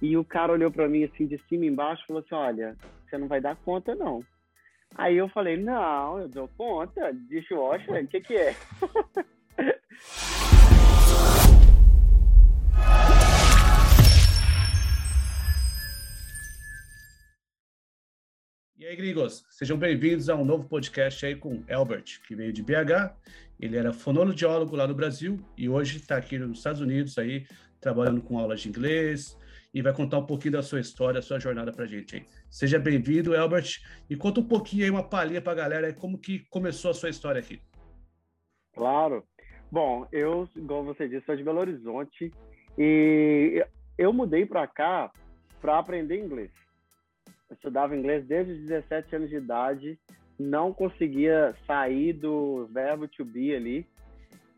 E o cara olhou para mim assim de cima e embaixo e falou assim: Olha, você não vai dar conta, não. Aí eu falei: Não, eu dou conta. Dishwasher, o que, que é? E aí, gringos, sejam bem-vindos a um novo podcast aí com Albert, que veio de BH. Ele era fonoaudiólogo lá no Brasil e hoje está aqui nos Estados Unidos aí, trabalhando com aulas de inglês e vai contar um pouquinho da sua história, da sua jornada para a gente aí. Seja bem-vindo, Albert, e conta um pouquinho aí, uma palhinha para a galera, como que começou a sua história aqui. Claro. Bom, eu, igual você disse, sou de Belo Horizonte e eu mudei para cá para aprender inglês eu estudava inglês desde os 17 anos de idade, não conseguia sair do verbo to be ali.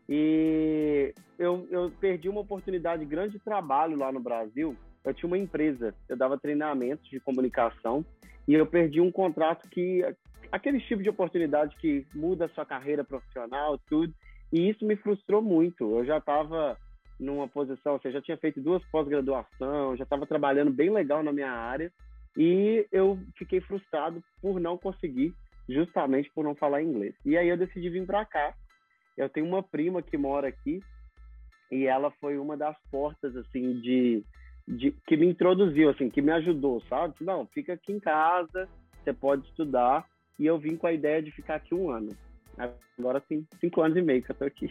E eu, eu perdi uma oportunidade grande de trabalho lá no Brasil. Eu tinha uma empresa, eu dava treinamentos de comunicação e eu perdi um contrato que aquele tipo de oportunidade que muda a sua carreira profissional, tudo. E isso me frustrou muito. Eu já estava numa posição, ou seja, já tinha feito duas pós-graduação, já estava trabalhando bem legal na minha área e eu fiquei frustrado por não conseguir, justamente por não falar inglês. E aí eu decidi vir para cá. Eu tenho uma prima que mora aqui e ela foi uma das portas assim de, de que me introduziu, assim, que me ajudou, sabe? Não, fica aqui em casa, você pode estudar. E eu vim com a ideia de ficar aqui um ano. Agora tem cinco anos e meio que eu tô aqui.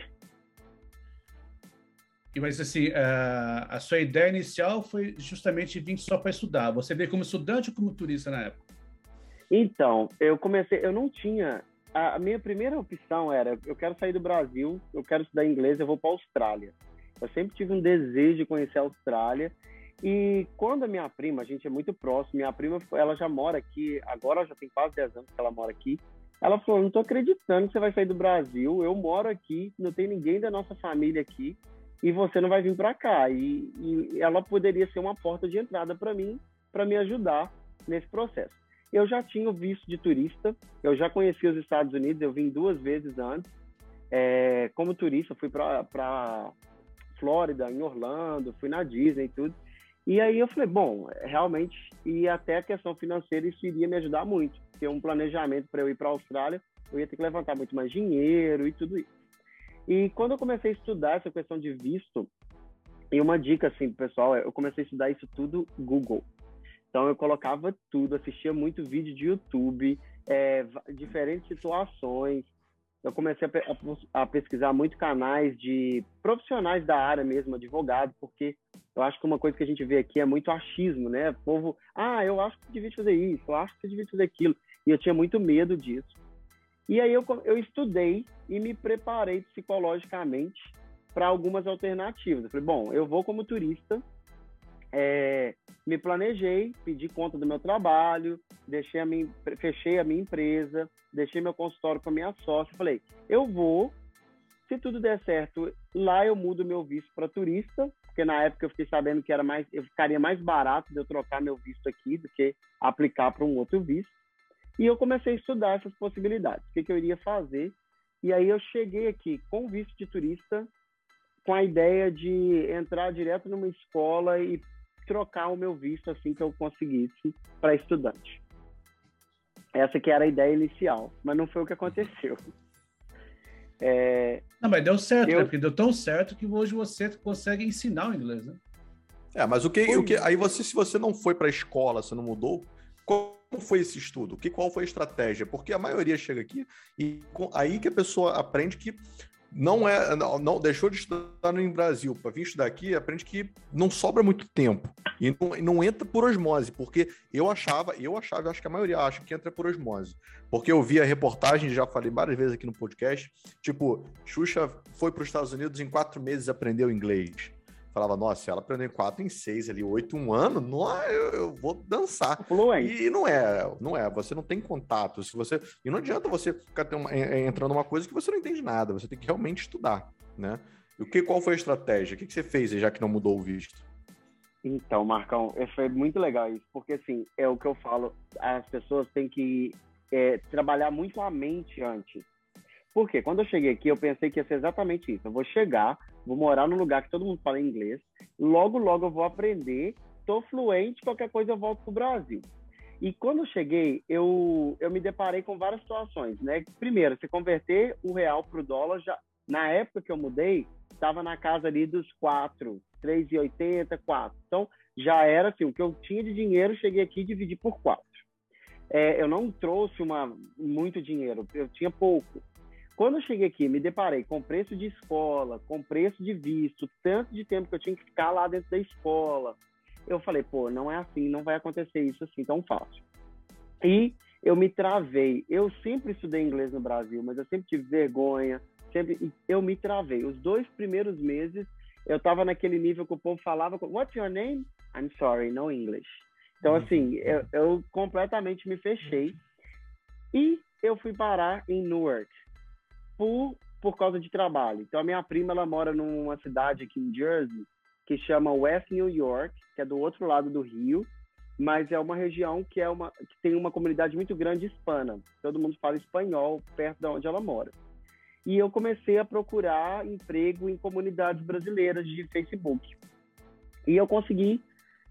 Mas assim, a, a sua ideia inicial foi justamente vir só para estudar. Você veio como estudante ou como turista na época? Então, eu comecei, eu não tinha. A minha primeira opção era: eu quero sair do Brasil, eu quero estudar inglês, eu vou para a Austrália. Eu sempre tive um desejo de conhecer a Austrália. E quando a minha prima, a gente é muito próximo, minha prima, ela já mora aqui, agora já tem quase 10 anos que ela mora aqui. Ela falou: não tô acreditando que você vai sair do Brasil, eu moro aqui, não tem ninguém da nossa família aqui e você não vai vir para cá. E, e, ela poderia ser uma porta de entrada para mim, para me ajudar nesse processo. Eu já tinha o visto de turista, eu já conhecia os Estados Unidos, eu vim duas vezes antes. É, como turista, fui para Flórida, em Orlando, fui na Disney e tudo. E aí eu falei, bom, realmente, e até a questão financeira, isso iria me ajudar muito. Ter um planejamento para eu ir para a Austrália, eu ia ter que levantar muito mais dinheiro e tudo isso. E quando eu comecei a estudar essa questão de visto, e uma dica assim, pessoal, é, eu comecei a estudar isso tudo Google. Então eu colocava tudo, assistia muito vídeo de YouTube, é, diferentes situações. Eu comecei a, a, pesquisar muito canais de profissionais da área mesmo, advogado, porque eu acho que uma coisa que a gente vê aqui é muito achismo, né? O povo, ah, eu acho que devia fazer isso, eu acho que devia fazer aquilo. E eu tinha muito medo disso. E aí eu, eu estudei e me preparei psicologicamente para algumas alternativas. Eu falei, bom, eu vou como turista, é, me planejei, pedi conta do meu trabalho, deixei a minha, fechei a minha empresa, deixei meu consultório com a minha sócia. Falei, eu vou, se tudo der certo, lá eu mudo meu visto para turista, porque na época eu fiquei sabendo que era mais, eu ficaria mais barato de eu trocar meu visto aqui do que aplicar para um outro visto. E eu comecei a estudar essas possibilidades, o que, que eu iria fazer. E aí eu cheguei aqui com visto de turista, com a ideia de entrar direto numa escola e trocar o meu visto assim que eu conseguisse para estudante. Essa que era a ideia inicial, mas não foi o que aconteceu. É, não, mas deu certo, eu... né? Porque deu tão certo que hoje você consegue ensinar o inglês, né? É, mas o que, o que aí você, se você não foi para a escola, você não mudou, como foi esse estudo? Que, qual foi a estratégia? Porque a maioria chega aqui e aí que a pessoa aprende que não é não, não deixou de estudar no Brasil. Para vir estudar aqui aprende que não sobra muito tempo. E não, não, entra por osmose porque eu achava eu achava acho que a maioria acha que entra por osmose. Porque eu vi a reportagem já falei várias vezes aqui no podcast tipo Xuxa foi para os Estados Unidos em quatro meses aprendeu inglês falava, nossa, se ela aprender quatro em seis ali, oito um ano, não, eu, eu vou dançar. Fluente. E não é, não é, você não tem contato. Se você, e não adianta você ficar uma, entrando numa coisa que você não entende nada, você tem que realmente estudar, né? E o que, qual foi a estratégia? O que, que você fez já que não mudou o visto? Então, Marcão, é, foi muito legal isso, porque assim, é o que eu falo, as pessoas têm que é, trabalhar muito a mente antes. Porque quando eu cheguei aqui, eu pensei que ia ser exatamente isso. Eu vou chegar, vou morar num lugar que todo mundo fala inglês, logo, logo eu vou aprender tô fluente, qualquer coisa eu volto pro Brasil. E quando eu cheguei, eu, eu me deparei com várias situações, né? Primeiro, se converter o real para o dólar, já, na época que eu mudei, estava na casa ali dos 4, 3,80, 4. Então, já era assim, o que eu tinha de dinheiro, cheguei aqui e dividi por 4. É, eu não trouxe uma, muito dinheiro, eu tinha pouco. Quando eu cheguei aqui, me deparei com preço de escola, com preço de visto, tanto de tempo que eu tinha que ficar lá dentro da escola, eu falei, pô, não é assim, não vai acontecer isso assim tão fácil. E eu me travei. Eu sempre estudei inglês no Brasil, mas eu sempre tive vergonha, sempre eu me travei. Os dois primeiros meses eu estava naquele nível que o povo falava, What's your name? I'm sorry, no English. Então, uhum. assim, eu, eu completamente me fechei. E eu fui parar em Newark por, por causa de trabalho. Então, a minha prima, ela mora numa cidade aqui em Jersey, que chama West New York, que é do outro lado do Rio, mas é uma região que é uma que tem uma comunidade muito grande hispana. Todo mundo fala espanhol perto de onde ela mora. E eu comecei a procurar emprego em comunidades brasileiras de Facebook. E eu consegui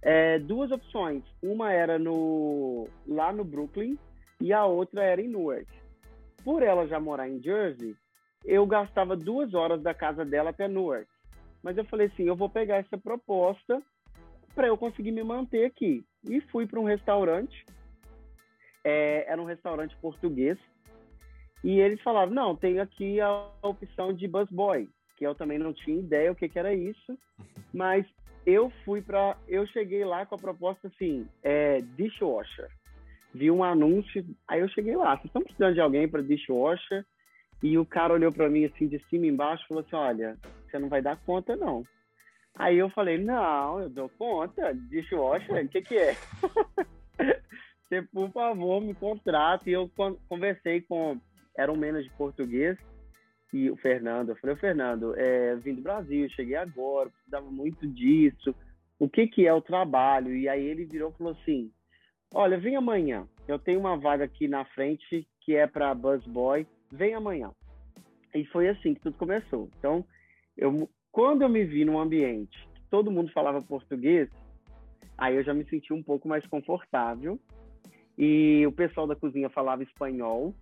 é, duas opções. Uma era no lá no Brooklyn e a outra era em Newark. Por ela já morar em Jersey, eu gastava duas horas da casa dela até Newark. Mas eu falei assim, eu vou pegar essa proposta para eu conseguir me manter aqui. E fui para um restaurante, é, era um restaurante português, e eles falavam, não, tem aqui a opção de busboy, que eu também não tinha ideia o que, que era isso, mas eu fui para, eu cheguei lá com a proposta assim, é, dishwasher. Vi um anúncio, aí eu cheguei lá, vocês estão precisando de alguém para dishwasher? E o cara olhou para mim assim de cima e embaixo e falou assim, olha, você não vai dar conta, não. Aí eu falei, não, eu dou conta, dishwasher, o que que é? você, por favor, me contrata. E eu conversei com, era um de português, e o Fernando, eu falei, Fernando, é, vim do Brasil, cheguei agora, precisava muito disso, o que que é o trabalho? E aí ele virou e falou assim, olha, vem amanhã, eu tenho uma vaga aqui na frente que é para busboy, vem amanhã. E foi assim que tudo começou. Então, eu, quando eu me vi num ambiente que todo mundo falava português, aí eu já me senti um pouco mais confortável. E o pessoal da cozinha falava espanhol.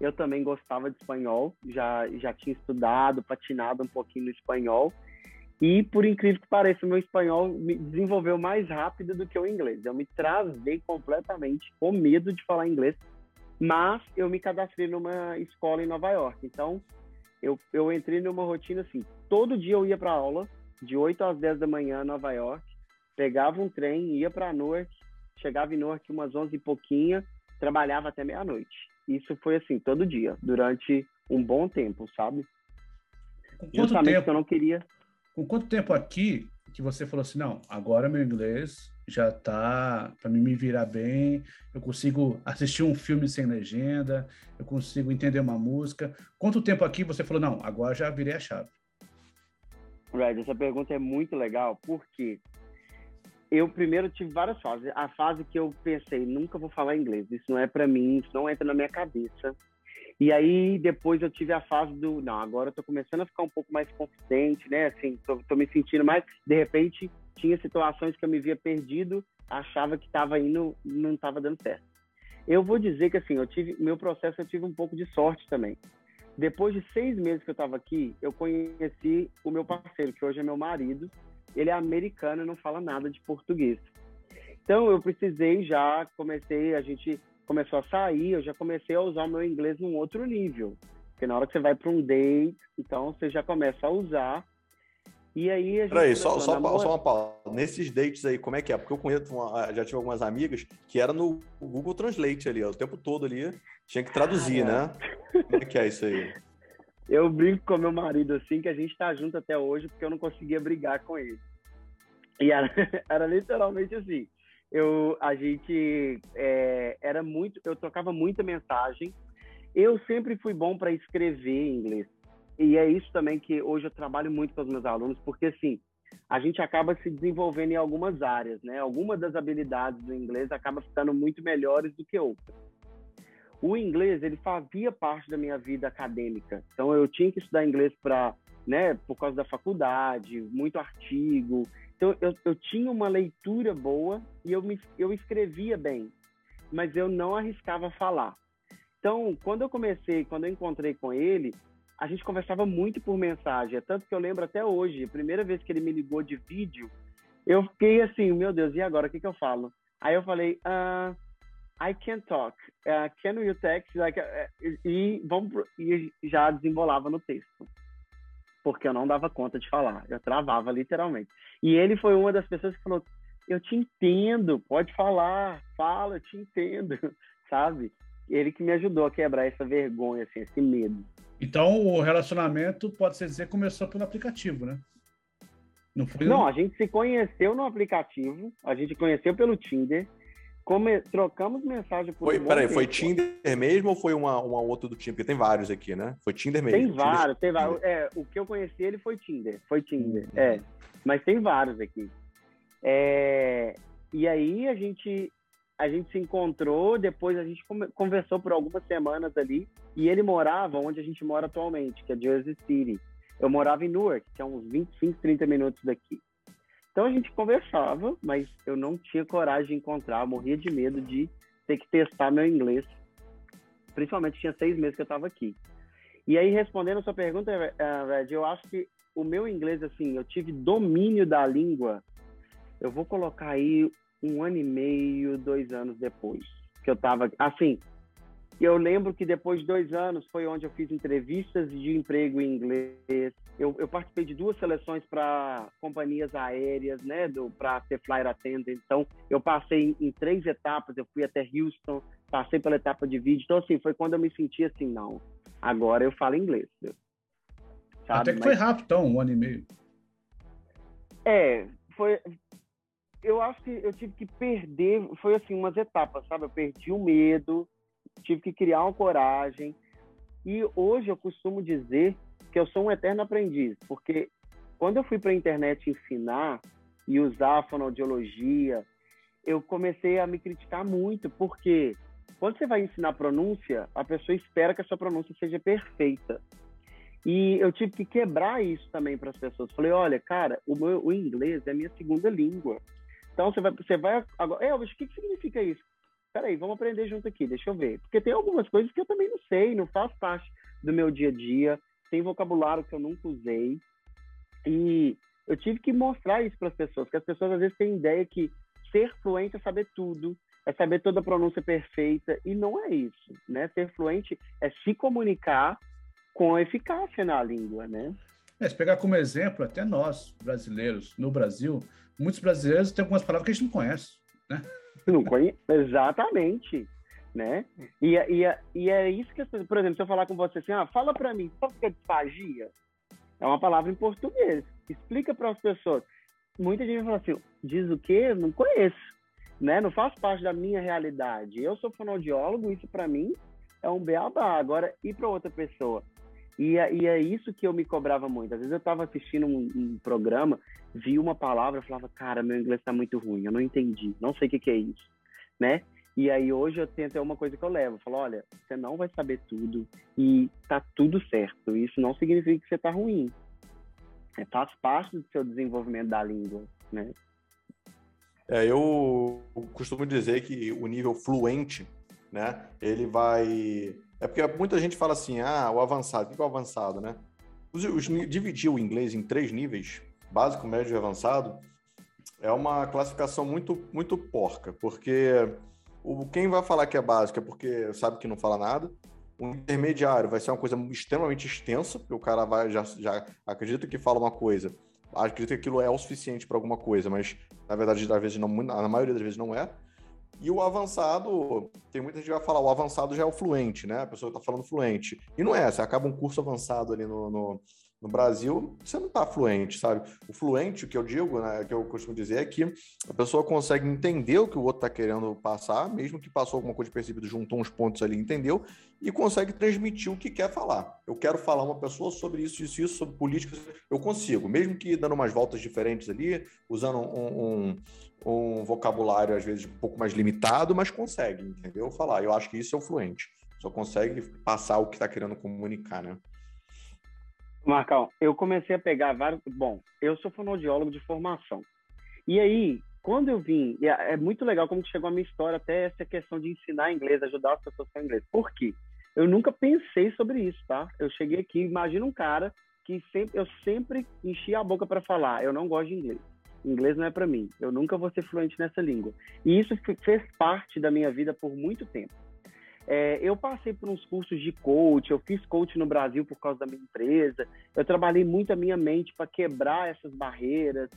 Eu também gostava de espanhol, já, já tinha estudado, patinado um pouquinho no espanhol. E, por incrível que pareça, o meu espanhol me desenvolveu mais rápido do que o inglês. Eu me travei completamente com medo de falar inglês, mas eu me cadastrei numa escola em Nova York. Então, eu, eu entrei numa rotina assim, todo dia eu ia para aula, de 8 às 10 da manhã em Nova York, pegava um trem, ia para Newark, chegava em Newark umas 11 e pouquinha, trabalhava até meia-noite. Isso foi assim, todo dia, durante um bom tempo, sabe? Quanto Justamente tempo? eu não queria. Com quanto tempo aqui que você falou assim, não, agora meu inglês já tá para me virar bem, eu consigo assistir um filme sem legenda, eu consigo entender uma música. Quanto tempo aqui você falou, não, agora já virei a chave? Right, essa pergunta é muito legal, porque eu primeiro tive várias fases. A fase que eu pensei, nunca vou falar inglês, isso não é para mim, isso não entra na minha cabeça. E aí depois eu tive a fase do, não, agora eu tô começando a ficar um pouco mais confidente, né? Assim, tô, tô me sentindo mais, de repente tinha situações que eu me via perdido, achava que estava indo, não estava dando certo. Eu vou dizer que assim, eu tive meu processo, eu tive um pouco de sorte também. Depois de seis meses que eu estava aqui, eu conheci o meu parceiro, que hoje é meu marido. Ele é americano e não fala nada de português. Então eu precisei já, comecei, a gente começou a sair, eu já comecei a usar o meu inglês num outro nível. Porque na hora que você vai para um date, então você já começa a usar e aí a gente. Peraí, só, só, só uma pausa. Nesses dates aí, como é que é? Porque eu conheço, uma, já tive algumas amigas que era no Google Translate ali, ó, o tempo todo ali. Tinha que traduzir, ah, né? Como é que é isso aí? Eu brinco com meu marido assim, que a gente tá junto até hoje, porque eu não conseguia brigar com ele. E era, era literalmente assim. Eu, a gente é, era muito, eu trocava muita mensagem. Eu sempre fui bom para escrever em inglês e é isso também que hoje eu trabalho muito com os meus alunos, porque assim, a gente acaba se desenvolvendo em algumas áreas, né? Algumas das habilidades do inglês acaba ficando muito melhores do que outras. O inglês, ele fazia parte da minha vida acadêmica. Então eu tinha que estudar inglês para, né, por causa da faculdade, muito artigo. Então, eu, eu tinha uma leitura boa e eu, me, eu escrevia bem, mas eu não arriscava falar. Então, quando eu comecei, quando eu encontrei com ele, a gente conversava muito por mensagem. É tanto que eu lembro até hoje, a primeira vez que ele me ligou de vídeo, eu fiquei assim, meu Deus, e agora? O que, que eu falo? Aí eu falei, uh, I can talk. Uh, can you text? Like, uh, e, vamos e já desembolava no texto. Porque eu não dava conta de falar. Eu travava, literalmente. E ele foi uma das pessoas que falou, eu te entendo, pode falar, fala, eu te entendo, sabe? Ele que me ajudou a quebrar essa vergonha, assim, esse medo. Então, o relacionamento, pode-se dizer, começou pelo aplicativo, né? Não, foi Não, a gente se conheceu no aplicativo, a gente conheceu pelo Tinder, come... trocamos mensagem por foi, um Peraí, foi Tinder mesmo ou foi uma, uma outra do Tinder? Porque tem vários aqui, né? Foi Tinder mesmo. Tem vários, tem vários. É, o que eu conheci ele foi Tinder, foi Tinder, uhum. é. Mas tem vários aqui. É... E aí a gente a gente se encontrou, depois a gente conversou por algumas semanas ali, e ele morava onde a gente mora atualmente, que é Jersey City. Eu morava em Newark, que é uns 25, 30 minutos daqui. Então a gente conversava, mas eu não tinha coragem de encontrar, morria de medo de ter que testar meu inglês. Principalmente tinha seis meses que eu estava aqui. E aí, respondendo a sua pergunta, uh, Red, eu acho que o meu inglês, assim, eu tive domínio da língua. Eu vou colocar aí um ano e meio, dois anos depois que eu estava. Assim, eu lembro que depois de dois anos foi onde eu fiz entrevistas de emprego em inglês. Eu, eu participei de duas seleções para companhias aéreas, né, para ser flyer attendant. Então, eu passei em, em três etapas. Eu fui até Houston, passei pela etapa de vídeo. Então, assim, foi quando eu me senti assim, não, agora eu falo inglês. Sabe? Até que Mas... foi rápido, então, um ano e meio. É, foi, eu acho que eu tive que perder, foi assim, umas etapas, sabe? Eu perdi o medo, tive que criar uma coragem. E hoje eu costumo dizer que eu sou um eterno aprendiz, porque quando eu fui para a internet ensinar e usar a fonoaudiologia, eu comecei a me criticar muito, porque quando você vai ensinar pronúncia, a pessoa espera que a sua pronúncia seja perfeita. E eu tive que quebrar isso também para as pessoas. Falei, olha, cara, o, meu, o inglês é minha segunda língua. Então você vai, você vai agora, Elvis, o que, que significa isso? Peraí, vamos aprender junto aqui, deixa eu ver. Porque tem algumas coisas que eu também não sei, não faz parte do meu dia a dia, tem vocabulário que eu nunca usei. E eu tive que mostrar isso para as pessoas, que as pessoas às vezes têm ideia que ser fluente é saber tudo, é saber toda a pronúncia perfeita, e não é isso, né? Ser fluente é se comunicar com eficácia na língua, né? É, se pegar como exemplo, até nós, brasileiros, no Brasil, muitos brasileiros têm algumas palavras que a gente não conhece, né? Não conhece, exatamente, né? E, e, e é isso que as pessoas, por exemplo, se eu falar com você assim, ah, fala para mim, sabe o que é disfagia? É uma palavra em português. Explica para as pessoas. Muita gente fala assim, diz o quê? Não conheço, né? Não faz parte da minha realidade. Eu sou fonoaudiólogo, isso para mim é um beabá. Agora, e para outra pessoa? E é, e é, isso que eu me cobrava muito. Às vezes eu estava assistindo um, um, programa, vi uma palavra falava, cara, meu inglês está muito ruim, eu não entendi, não sei o que, que, é isso, né? E aí hoje eu tento, é uma coisa que eu levo, eu falo, olha, você não vai saber tudo e tá tudo certo. Isso não significa que você tá ruim. É, faz parte do seu desenvolvimento da língua, né? É, eu costumo dizer que o nível fluente, né, ele vai é porque muita gente fala assim, ah, o avançado. O que é o avançado, né? Os, os, dividir o inglês em três níveis, básico, médio e avançado, é uma classificação muito, muito porca, porque o, quem vai falar que é básico é porque sabe que não fala nada. O intermediário vai ser uma coisa extremamente extensa, porque o cara vai já, já acredita que fala uma coisa, acredita que aquilo é o suficiente para alguma coisa, mas na verdade, às vezes não, na maioria das vezes não é. E o avançado, tem muita gente que vai falar, o avançado já é o fluente, né? A pessoa está falando fluente. E não é, você acaba um curso avançado ali no, no, no Brasil, você não está fluente, sabe? O fluente, o que eu digo, né, que eu costumo dizer, é que a pessoa consegue entender o que o outro está querendo passar, mesmo que passou alguma coisa percebida, juntou uns pontos ali, entendeu? E consegue transmitir o que quer falar. Eu quero falar uma pessoa sobre isso, isso, isso, sobre política, eu consigo, mesmo que dando umas voltas diferentes ali, usando um, um, um vocabulário às vezes um pouco mais limitado, mas consegue, entendeu? Falar. Eu acho que isso é o fluente. Só consegue passar o que está querendo comunicar, né? Marcão, eu comecei a pegar vários. Bom, eu sou fonoaudiólogo de formação. E aí, quando eu vim, é, é muito legal como chegou a minha história até essa questão de ensinar inglês, ajudar as pessoas com inglês. Por quê? Eu nunca pensei sobre isso, tá? Eu cheguei aqui, imagina um cara que sempre, eu sempre enchi a boca para falar, eu não gosto de inglês. Inglês não é para mim. Eu nunca vou ser fluente nessa língua. E isso fez parte da minha vida por muito tempo. É, eu passei por uns cursos de coach, eu fiz coach no Brasil por causa da minha empresa. Eu trabalhei muito a minha mente para quebrar essas barreiras.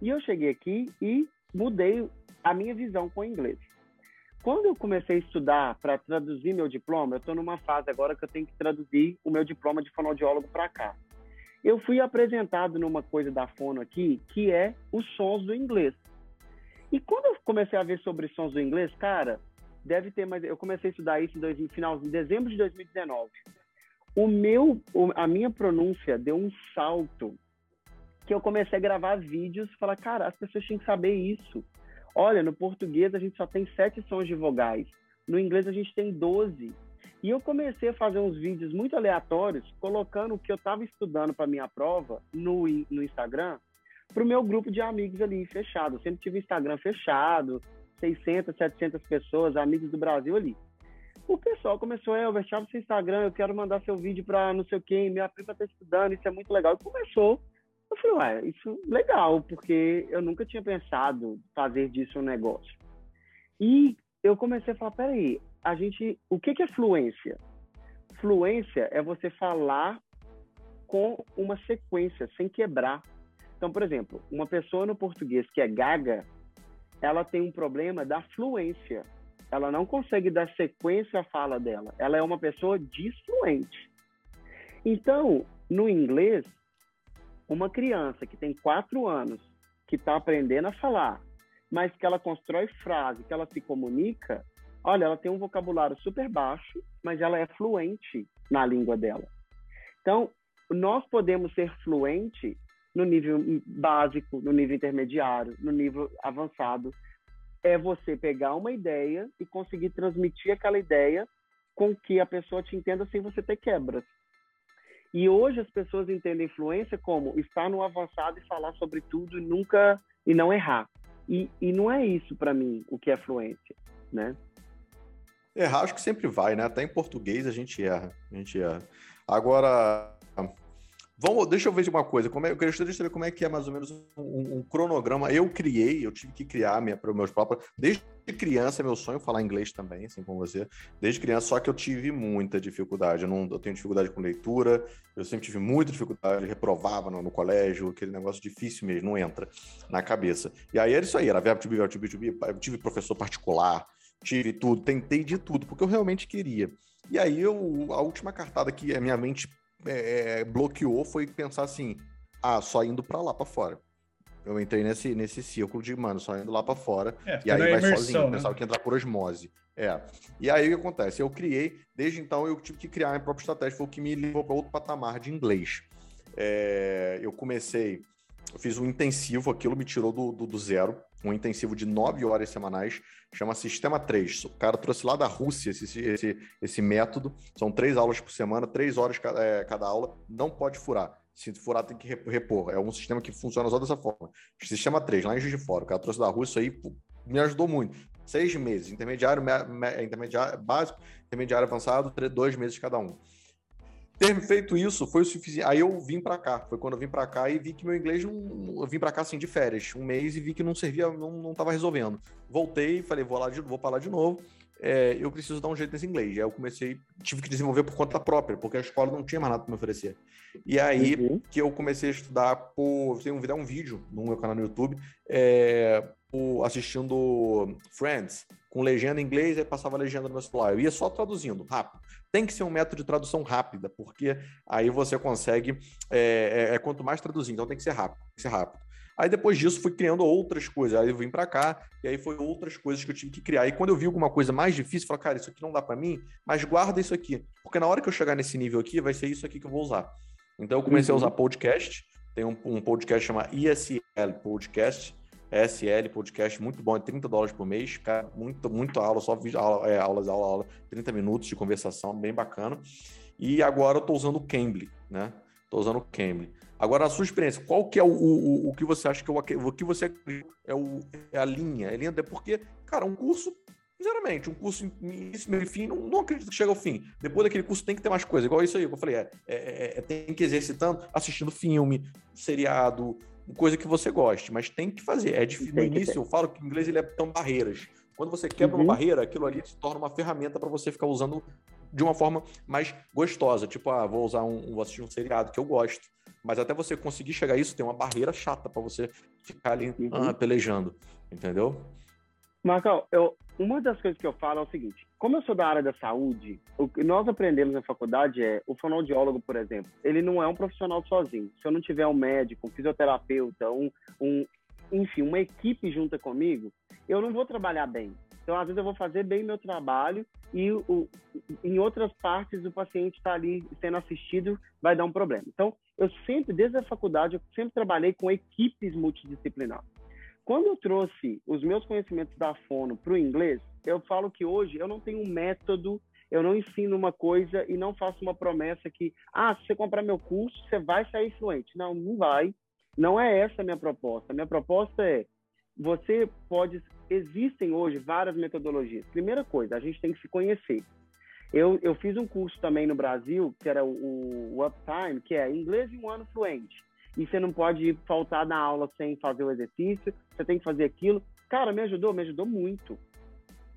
E eu cheguei aqui e mudei a minha visão com o inglês. Quando eu comecei a estudar para traduzir meu diploma, eu estou numa fase agora que eu tenho que traduzir o meu diploma de fonoaudiólogo para cá. Eu fui apresentado numa coisa da fono aqui, que é os sons do inglês. E quando eu comecei a ver sobre sons do inglês, cara, deve ter mais. Eu comecei a estudar isso em, dois, final de dezembro de 2019. O meu, a minha pronúncia deu um salto que eu comecei a gravar vídeos e falar, cara, as pessoas tinham que saber isso. Olha, no português a gente só tem sete sons de vogais. No inglês a gente tem doze. E eu comecei a fazer uns vídeos muito aleatórios, colocando o que eu estava estudando para minha prova no, no Instagram, para o meu grupo de amigos ali fechado. Eu sempre tive Instagram fechado, 600, 700 pessoas, amigos do Brasil ali. O pessoal começou, a Elber, chave seu Instagram, eu quero mandar seu vídeo para não sei quem, minha prima está estudando, isso é muito legal. E começou eu falei, ué, isso é legal, porque eu nunca tinha pensado fazer disso um negócio. E eu comecei a falar, peraí, a gente, o que, que é fluência? Fluência é você falar com uma sequência, sem quebrar. Então, por exemplo, uma pessoa no português que é gaga, ela tem um problema da fluência. Ela não consegue dar sequência à fala dela. Ela é uma pessoa disfluente. Então, no inglês, uma criança que tem quatro anos, que está aprendendo a falar, mas que ela constrói frase, que ela se comunica, olha, ela tem um vocabulário super baixo, mas ela é fluente na língua dela. Então, nós podemos ser fluente no nível básico, no nível intermediário, no nível avançado. É você pegar uma ideia e conseguir transmitir aquela ideia com que a pessoa te entenda sem você ter quebras. E hoje as pessoas entendem influência como estar no avançado e falar sobre tudo e nunca e não errar. E, e não é isso para mim o que é fluência, né? Errar acho que sempre vai, né? Até em português a gente erra, a gente erra. Agora, Vamos, deixa eu ver uma coisa. Como é, eu queria saber como é que é mais ou menos um, um cronograma. Eu criei, eu tive que criar minha, para meus próprios. Desde criança, meu sonho é falar inglês também, assim como você. Desde criança, só que eu tive muita dificuldade. Eu, não, eu tenho dificuldade com leitura, eu sempre tive muita dificuldade, reprovava no, no colégio, aquele negócio difícil mesmo, não entra na cabeça. E aí era isso aí, era verbo to be, verbo to be, to be. Eu tive professor particular, tive tudo, tentei de tudo, porque eu realmente queria. E aí eu, a última cartada que a minha mente é, é, bloqueou foi pensar assim: ah, só indo para lá para fora. Eu entrei nesse, nesse círculo de, mano, só indo lá para fora. É, e aí vai imersão, sozinho. Né? Pensava que ia entrar por osmose. É. E aí o que acontece? Eu criei, desde então eu tive que criar minha própria estratégia, foi o que me levou para outro patamar de inglês. É, eu comecei, eu fiz um intensivo, aquilo me tirou do, do, do zero, um intensivo de nove horas semanais, chama Sistema 3. O cara trouxe lá da Rússia esse, esse, esse método. São três aulas por semana, três horas cada, é, cada aula. Não pode furar. Se furar, tem que repor. É um sistema que funciona só dessa forma. Sistema 3, lá em Juiz de Fora. O cara trouxe da Rússia aí, me ajudou muito. Seis meses. Intermediário, me, me, intermediário básico, intermediário avançado, dois meses cada um. Ter feito isso foi o suficiente. Aí eu vim para cá. Foi quando eu vim para cá e vi que meu inglês não. Eu vim para cá assim de férias, um mês, e vi que não servia, não, não tava resolvendo. Voltei, falei, vou lá de, vou para lá de novo. É, eu preciso dar um jeito nesse inglês. Aí eu comecei, tive que desenvolver por conta própria, porque a escola não tinha mais nada para me oferecer. E aí uhum. que eu comecei a estudar por. Tem um, um vídeo no meu canal no YouTube, é, assistindo Friends, com legenda em inglês, aí passava a legenda no meu celular. Eu ia só traduzindo, rápido. Tem que ser um método de tradução rápida, porque aí você consegue. É, é, é quanto mais traduzir, então tem que ser rápido, tem que ser rápido. Aí depois disso fui criando outras coisas. Aí eu vim para cá e aí foi outras coisas que eu tive que criar. E quando eu vi alguma coisa mais difícil, eu falei, cara, isso aqui não dá para mim, mas guarda isso aqui, porque na hora que eu chegar nesse nível aqui, vai ser isso aqui que eu vou usar. Então eu comecei uhum. a usar podcast. Tem um, um podcast chamado ISL Podcast SL Podcast, muito bom, é 30 dólares por mês, cara, muito, muito aula, só aula, é, aulas, aula, aula, 30 minutos de conversação, bem bacana. E agora eu tô usando o Cambly, né? Tô usando o Cambly. Agora, a sua experiência, qual que é o, o, o que você acha que é o, que você é, o, é a linha? É linha, é porque, cara, um curso, sinceramente, um curso início, meio fim, não, não acredito que chegue ao fim. Depois daquele curso tem que ter mais coisa, igual isso aí que eu falei, é, é, é, é tem que exercitando, assistindo filme, seriado, coisa que você goste, mas tem que fazer. É difícil. No início, eu falo que o inglês ele é tão barreiras. Quando você quebra uhum. uma barreira, aquilo ali se torna uma ferramenta para você ficar usando de uma forma mais gostosa. Tipo, ah, vou usar um, vou assistir um seriado que eu gosto. Mas até você conseguir chegar a isso, tem uma barreira chata para você ficar ali uhum. ah, pelejando. Entendeu? Marcão, eu, uma das coisas que eu falo é o seguinte: como eu sou da área da saúde, o que nós aprendemos na faculdade é o fonoaudiólogo, por exemplo, ele não é um profissional sozinho. Se eu não tiver um médico, um fisioterapeuta, um, um enfim, uma equipe junta comigo, eu não vou trabalhar bem. Então, às vezes, eu vou fazer bem meu trabalho e o, em outras partes o paciente está ali sendo assistido, vai dar um problema. Então, eu sempre, desde a faculdade, eu sempre trabalhei com equipes multidisciplinares. Quando eu trouxe os meus conhecimentos da fono para o inglês, eu falo que hoje eu não tenho um método, eu não ensino uma coisa e não faço uma promessa que, ah, se você comprar meu curso, você vai sair fluente. Não, não vai. Não é essa a minha proposta. A minha proposta é você pode. Existem hoje várias metodologias. Primeira coisa, a gente tem que se conhecer. Eu, eu fiz um curso também no Brasil, que era o, o Uptime, que é inglês em um ano fluente. E você não pode faltar na aula sem fazer o exercício, você tem que fazer aquilo. Cara, me ajudou, me ajudou muito.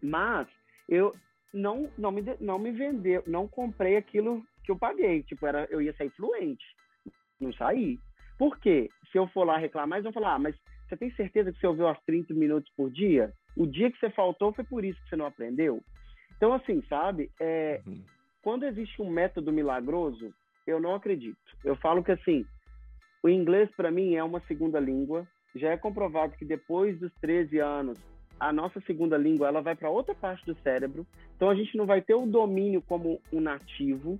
Mas eu não, não, me, não me vendeu, não comprei aquilo que eu paguei. Tipo, era, eu ia sair fluente. Não saí. Por quê? Se eu for lá reclamar, eles vão falar, ah, mas você tem certeza que você ouviu aos 30 minutos por dia? O dia que você faltou foi por isso que você não aprendeu? Então, assim, sabe? É, uhum. Quando existe um método milagroso, eu não acredito. Eu falo que, assim, o inglês, para mim, é uma segunda língua. Já é comprovado que depois dos 13 anos, a nossa segunda língua ela vai para outra parte do cérebro. Então, a gente não vai ter o domínio como um nativo.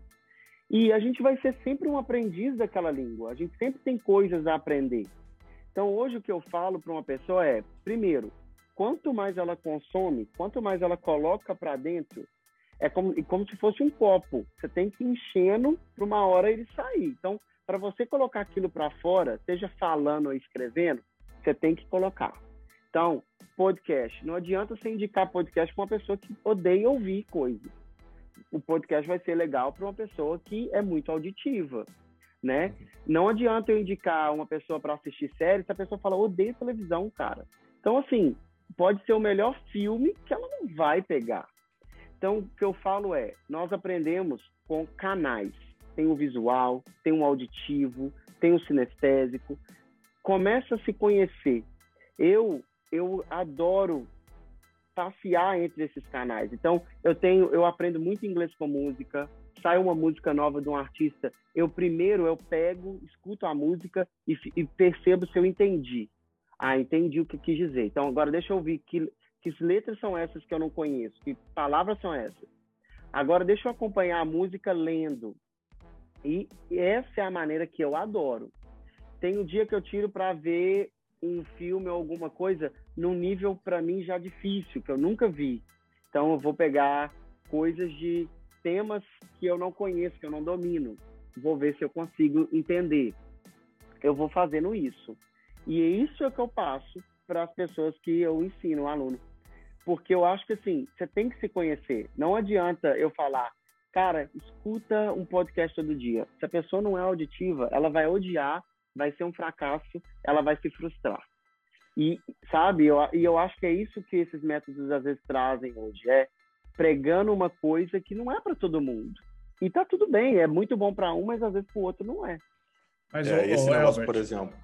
E a gente vai ser sempre um aprendiz daquela língua. A gente sempre tem coisas a aprender. Então, hoje o que eu falo para uma pessoa é, primeiro, quanto mais ela consome, quanto mais ela coloca para dentro, é como, como se fosse um copo. Você tem que ir enchendo para uma hora ele sair. Então, para você colocar aquilo para fora, seja falando ou escrevendo, você tem que colocar. Então, podcast. Não adianta você indicar podcast para uma pessoa que odeia ouvir coisas. O podcast vai ser legal para uma pessoa que é muito auditiva né? Não adianta eu indicar uma pessoa para assistir série se a pessoa fala, odeio televisão, cara. Então, assim, pode ser o melhor filme que ela não vai pegar. Então, o que eu falo é, nós aprendemos com canais. Tem o visual, tem o auditivo, tem o sinestésico. Começa a se conhecer. Eu, eu adoro passear entre esses canais. Então, eu tenho, eu aprendo muito inglês com música, sai uma música nova de um artista, eu primeiro eu pego, escuto a música e, e percebo se eu entendi. Ah, entendi o que quis dizer. Então agora deixa eu ouvir que, que letras são essas que eu não conheço, que palavras são essas. Agora deixa eu acompanhar a música lendo. E essa é a maneira que eu adoro. Tem um dia que eu tiro para ver um filme ou alguma coisa num nível para mim já difícil, que eu nunca vi. Então eu vou pegar coisas de temas que eu não conheço, que eu não domino. Vou ver se eu consigo entender. Eu vou fazendo isso. E isso é que eu passo para as pessoas que eu ensino, o aluno. Porque eu acho que assim, você tem que se conhecer. Não adianta eu falar, cara, escuta um podcast todo dia. Se a pessoa não é auditiva, ela vai odiar, vai ser um fracasso, ela vai se frustrar. E, sabe, eu, e eu acho que é isso que esses métodos às vezes trazem hoje. É pregando uma coisa que não é para todo mundo. E tá tudo bem, é muito bom para um, mas às vezes para o outro não é. Mas é, o, esse o negócio, Albert, por exemplo.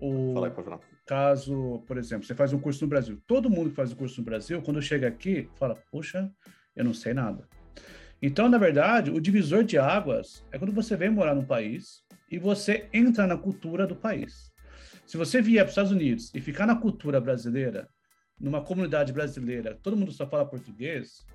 O Fala aí, caso, por exemplo, você faz um curso no Brasil. Todo mundo que faz o um curso no Brasil, quando chega aqui, fala: Poxa, eu não sei nada. Então, na verdade, o divisor de águas é quando você vem morar num país e você entra na cultura do país. Se você vier para os Estados Unidos e ficar na cultura brasileira, numa comunidade brasileira, todo mundo só fala português,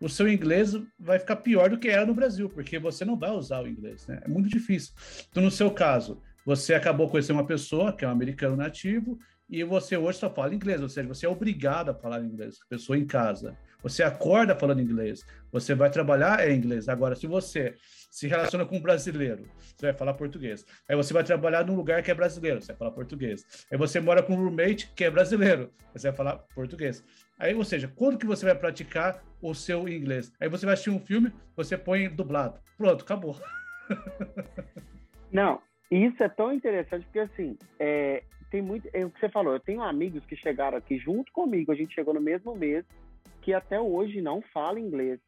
o seu inglês vai ficar pior do que era no Brasil, porque você não vai usar o inglês, né? É muito difícil. Então, no seu caso, você acabou conhecendo uma pessoa que é um americano nativo e você hoje só fala inglês, ou seja, você é obrigado a falar inglês, a pessoa em casa. Você acorda falando inglês, você vai trabalhar em inglês. Agora, se você se relaciona com um brasileiro, você vai falar português. Aí você vai trabalhar num lugar que é brasileiro, você vai falar português. Aí você mora com um roommate que é brasileiro, você vai falar português. Aí, ou seja, quando que você vai praticar o seu inglês? Aí você vai assistir um filme, você põe dublado. Pronto, acabou. Não, isso é tão interessante porque assim, é, tem muito. É o que você falou, eu tenho amigos que chegaram aqui junto comigo, a gente chegou no mesmo mês, que até hoje não fala inglês.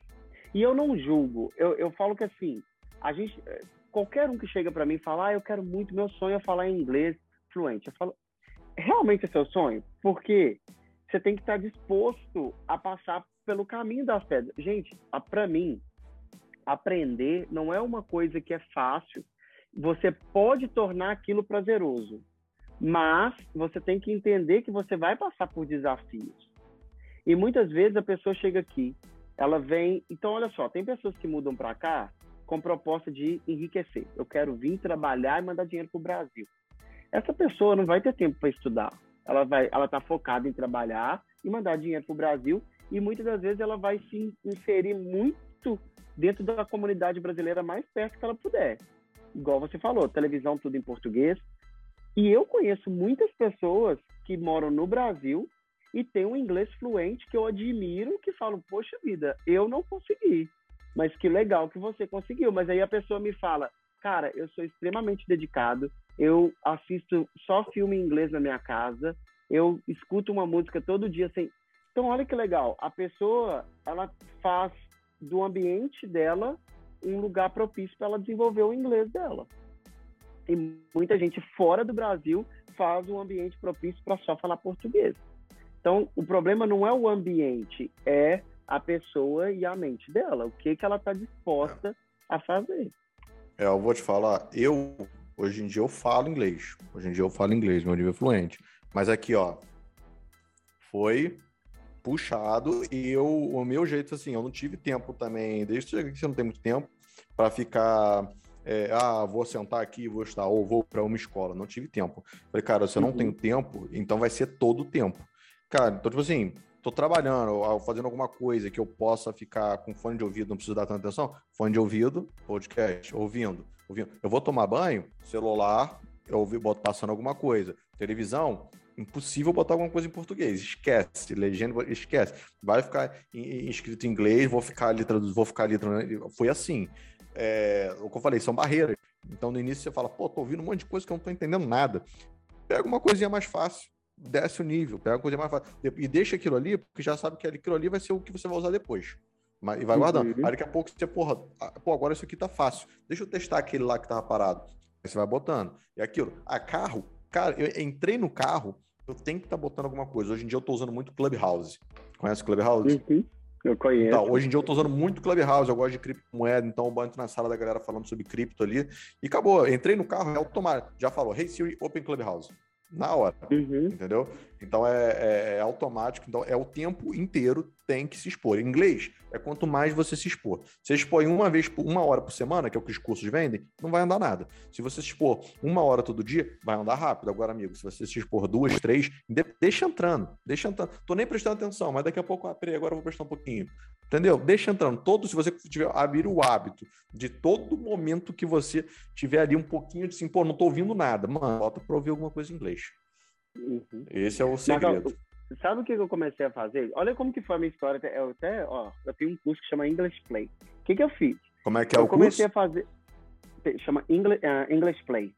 E eu não julgo, eu, eu falo que assim, a gente. Qualquer um que chega para mim e fala, ah, eu quero muito, meu sonho é falar inglês fluente. Eu falo, realmente é seu sonho? Porque você tem que estar disposto a passar pelo caminho das pedras. Gente, para mim, aprender não é uma coisa que é fácil. Você pode tornar aquilo prazeroso mas você tem que entender que você vai passar por desafios. E muitas vezes a pessoa chega aqui, ela vem. Então, olha só, tem pessoas que mudam para cá com proposta de enriquecer. Eu quero vir trabalhar e mandar dinheiro para o Brasil. Essa pessoa não vai ter tempo para estudar. Ela vai, ela está focada em trabalhar e mandar dinheiro para o Brasil e muitas das vezes ela vai se inserir muito dentro da comunidade brasileira mais perto que ela puder. Igual você falou, televisão tudo em português, e eu conheço muitas pessoas que moram no Brasil e têm um inglês fluente que eu admiro, que falam, poxa vida, eu não consegui. Mas que legal que você conseguiu. Mas aí a pessoa me fala, cara, eu sou extremamente dedicado, eu assisto só filme em inglês na minha casa, eu escuto uma música todo dia sem. Então, olha que legal, a pessoa ela faz do ambiente dela um lugar propício para ela desenvolver o inglês dela e muita gente fora do Brasil faz um ambiente propício para só falar português. Então, o problema não é o ambiente, é a pessoa e a mente dela, o que, que ela está disposta a fazer. É, eu vou te falar, eu, hoje em dia eu falo inglês, hoje em dia eu falo inglês, meu nível é fluente, mas aqui, ó, foi puxado e eu, o meu jeito, assim, eu não tive tempo também, desde que você não tem muito tempo, para ficar é, ah, vou sentar aqui, vou estudar, ou vou para uma escola. Não tive tempo. Falei, cara, se eu não uhum. tenho tempo, então vai ser todo o tempo. Cara, então, tipo assim, tô trabalhando, fazendo alguma coisa que eu possa ficar com fone de ouvido, não preciso dar tanta atenção, fone de ouvido, podcast, ouvindo, ouvindo. Eu vou tomar banho, celular, eu ouvi, boto passando alguma coisa. Televisão, impossível botar alguma coisa em português. Esquece, legenda, esquece. Vai ficar escrito em inglês, vou ficar ali traduzindo, vou ficar ali. Foi assim é, o que eu falei, são barreiras. Então, no início, você fala, pô, tô ouvindo um monte de coisa que eu não tô entendendo nada. Pega uma coisinha mais fácil, desce o nível, pega uma coisinha mais fácil. E deixa aquilo ali, porque já sabe que aquilo ali vai ser o que você vai usar depois. E vai guardando. Uhum. Aí daqui a pouco você, porra, ah, pô, agora isso aqui tá fácil. Deixa eu testar aquele lá que tava parado. Aí você vai botando. E aquilo. A carro, cara, eu entrei no carro, eu tenho que estar tá botando alguma coisa. Hoje em dia eu tô usando muito Clubhouse. Conhece Clubhouse? Uhum. Eu conheço. Então, hoje em dia eu tô usando muito Clubhouse, eu gosto de criptomoeda, então eu entro na sala da galera falando sobre cripto ali. E acabou, entrei no carro, é automático. Já falou, Hey Siri, Open Clubhouse na hora, uhum. entendeu? Então é, é, é, automático, então é o tempo inteiro tem que se expor. Em inglês é quanto mais você se expor. Se expor uma vez por uma hora por semana, que é o que os cursos vendem, não vai andar nada. Se você se expor uma hora todo dia, vai andar rápido. Agora, amigo, se você se expor duas, três, deixa entrando, deixa entrando. Tô nem prestando atenção, mas daqui a pouco, ah, peraí, agora eu vou prestar um pouquinho. Entendeu? Deixa entrando. Todo, se você tiver abrir o hábito de todo momento que você tiver ali um pouquinho de assim, pô, não tô ouvindo nada, mano, bota para ouvir alguma coisa em inglês. Uhum. Esse é o segredo. Mas, sabe o que eu comecei a fazer? Olha como que foi a minha história. Eu até, ó, eu tenho um curso que chama English Play. O que que eu fiz? Como é que é eu o curso? Eu comecei a fazer... Chama English, uh, English Play.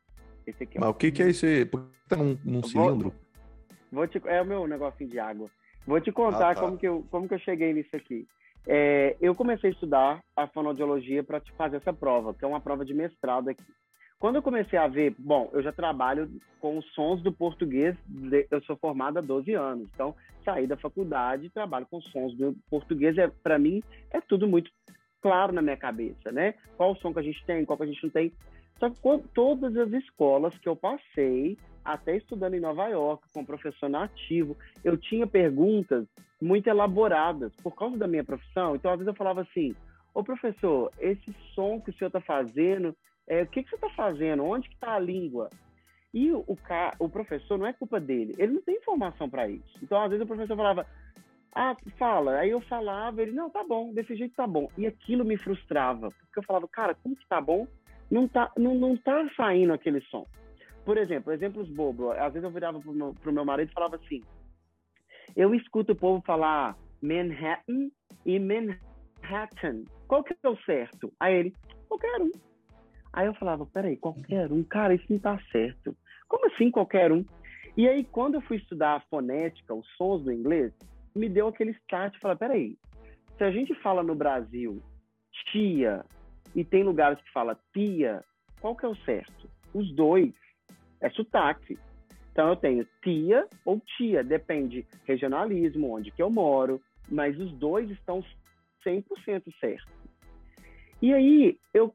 Esse aqui, Mas o que que é esse? Por que tá num, num cilindro? Vou te... É o meu negocinho de água. Vou te contar ah, tá. como, que eu, como que eu cheguei nisso aqui. É, eu comecei a estudar a fonoaudiologia para fazer essa prova, que é uma prova de mestrado aqui. Quando eu comecei a ver, bom, eu já trabalho com os sons do português, eu sou formada há 12 anos, então saí da faculdade, trabalho com sons do português, é, para mim é tudo muito claro na minha cabeça, né? Qual o som que a gente tem, qual que a gente não tem. Só que todas as escolas que eu passei, até estudando em Nova York, com professor nativo, eu tinha perguntas muito elaboradas por causa da minha profissão. Então, às vezes eu falava assim, ô professor, esse som que o senhor está fazendo, é, o que, que você está fazendo? Onde está a língua? E o, o, o professor não é culpa dele, ele não tem informação para isso. Então, às vezes, o professor falava, ah, fala. Aí eu falava, ele, não, tá bom, desse jeito tá bom. E aquilo me frustrava, porque eu falava, cara, como que tá bom? Não tá, não, não tá saindo aquele som. Por exemplo, exemplos bobos. Às vezes eu virava pro meu, pro meu marido e falava assim, eu escuto o povo falar Manhattan e Manhattan. Qual que é o certo? Aí ele, qualquer um. Aí eu falava, peraí, qualquer um? Cara, isso não tá certo. Como assim qualquer um? E aí, quando eu fui estudar a fonética, os sons do inglês, me deu aquele start. Falar, peraí, se a gente fala no Brasil tia e tem lugares que fala tia, qual que é o certo? Os dois. É sotaque. Então eu tenho tia ou tia, depende regionalismo, onde que eu moro, mas os dois estão 100% certos. E aí eu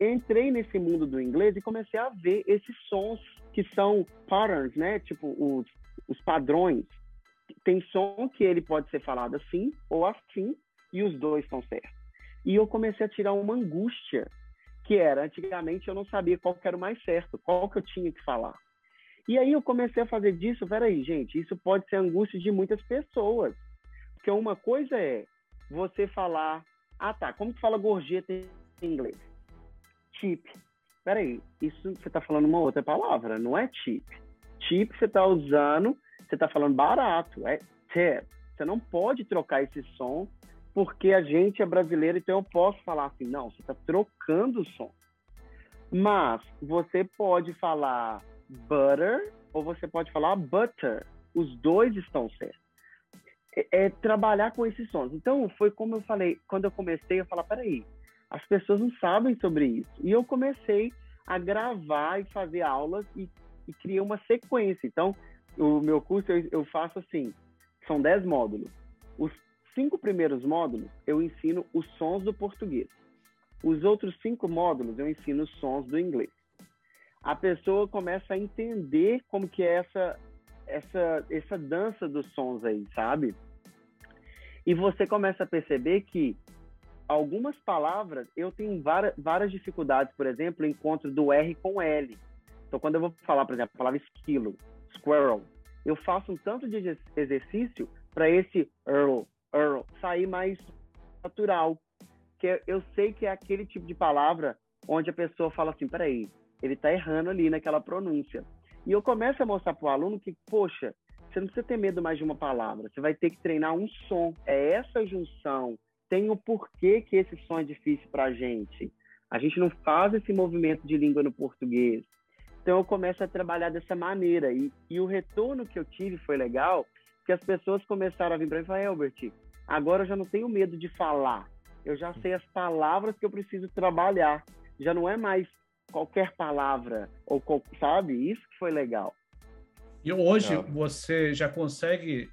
entrei nesse mundo do inglês e comecei a ver esses sons que são patterns, né? Tipo os, os padrões. Tem som que ele pode ser falado assim ou assim e os dois estão certos. E eu comecei a tirar uma angústia que era antigamente eu não sabia qual era o mais certo, qual que eu tinha que falar. E aí eu comecei a fazer disso, peraí, gente, isso pode ser angústia de muitas pessoas. Porque uma coisa é você falar, ah tá, como que fala gorjeta em inglês? Cheap. Peraí, isso você está falando uma outra palavra, não é cheap. Cheap você está usando, você está falando barato, é tip. Você não pode trocar esse som porque a gente é brasileiro, então eu posso falar assim, não, você está trocando o som. Mas você pode falar butter ou você pode falar butter. Os dois estão certos é, trabalhar com esses sons. Então, foi como eu falei, quando eu comecei, eu falar, peraí, as pessoas não sabem sobre isso. E eu comecei a gravar e fazer aulas e, e criei uma sequência. Então, o meu curso eu, eu faço assim, são dez módulos. Os cinco primeiros módulos, eu ensino os sons do português. Os outros cinco módulos, eu ensino os sons do inglês. A pessoa começa a entender como que é essa, essa, essa dança dos sons aí, sabe? E você começa a perceber que algumas palavras eu tenho várias, várias dificuldades, por exemplo, encontro do R com L. Então, quando eu vou falar, por exemplo, a palavra esquilo, squirrel, eu faço um tanto de exercício para esse earl, earl sair mais natural. Que eu sei que é aquele tipo de palavra onde a pessoa fala assim, peraí, ele está errando ali naquela pronúncia. E eu começo a mostrar para o aluno que, poxa, você não precisa ter medo mais de uma palavra. Você vai ter que treinar um som. É essa junção. Tem o porquê que esse som é difícil para a gente. A gente não faz esse movimento de língua no português. Então eu começo a trabalhar dessa maneira. E, e o retorno que eu tive foi legal, que as pessoas começaram a vir para mim e falar, Albert, agora eu já não tenho medo de falar. Eu já sei as palavras que eu preciso trabalhar. Já não é mais qualquer palavra, ou sabe? Isso que foi legal. E hoje Não. você já consegue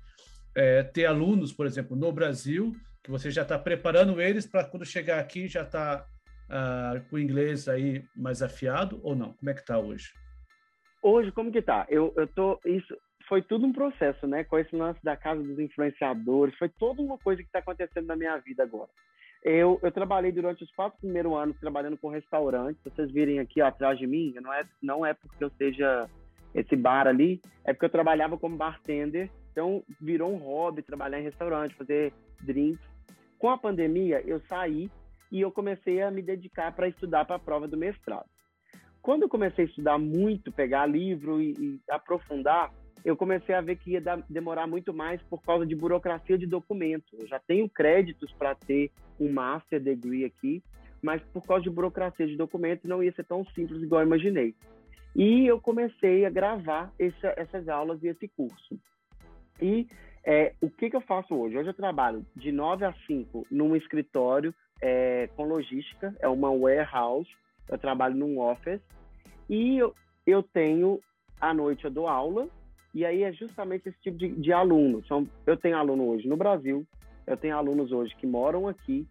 é, ter alunos, por exemplo, no Brasil, que você já está preparando eles para quando chegar aqui já está ah, com o inglês aí mais afiado ou não? Como é que está hoje? Hoje, como que tá? Eu, eu tô. Isso foi tudo um processo, né? Com esse lance da casa dos influenciadores, foi toda uma coisa que está acontecendo na minha vida agora. Eu, eu trabalhei durante os quatro primeiros anos trabalhando com restaurantes. Vocês virem aqui ó, atrás de mim, não é, não é porque eu seja esse bar ali, é porque eu trabalhava como bartender, então virou um hobby trabalhar em restaurante, fazer drinks. Com a pandemia, eu saí e eu comecei a me dedicar para estudar para a prova do mestrado. Quando eu comecei a estudar muito, pegar livro e, e aprofundar, eu comecei a ver que ia dar, demorar muito mais por causa de burocracia de documento. Eu já tenho créditos para ter um master degree aqui, mas por causa de burocracia de documento não ia ser tão simples igual eu imaginei. E eu comecei a gravar essa, essas aulas e esse curso. E é, o que, que eu faço hoje? Hoje eu trabalho de 9 a 5 num escritório é, com logística, é uma warehouse, eu trabalho num office, e eu, eu tenho, à noite eu dou aula, e aí é justamente esse tipo de, de aluno. São, eu tenho aluno hoje no Brasil, eu tenho alunos hoje que moram aqui,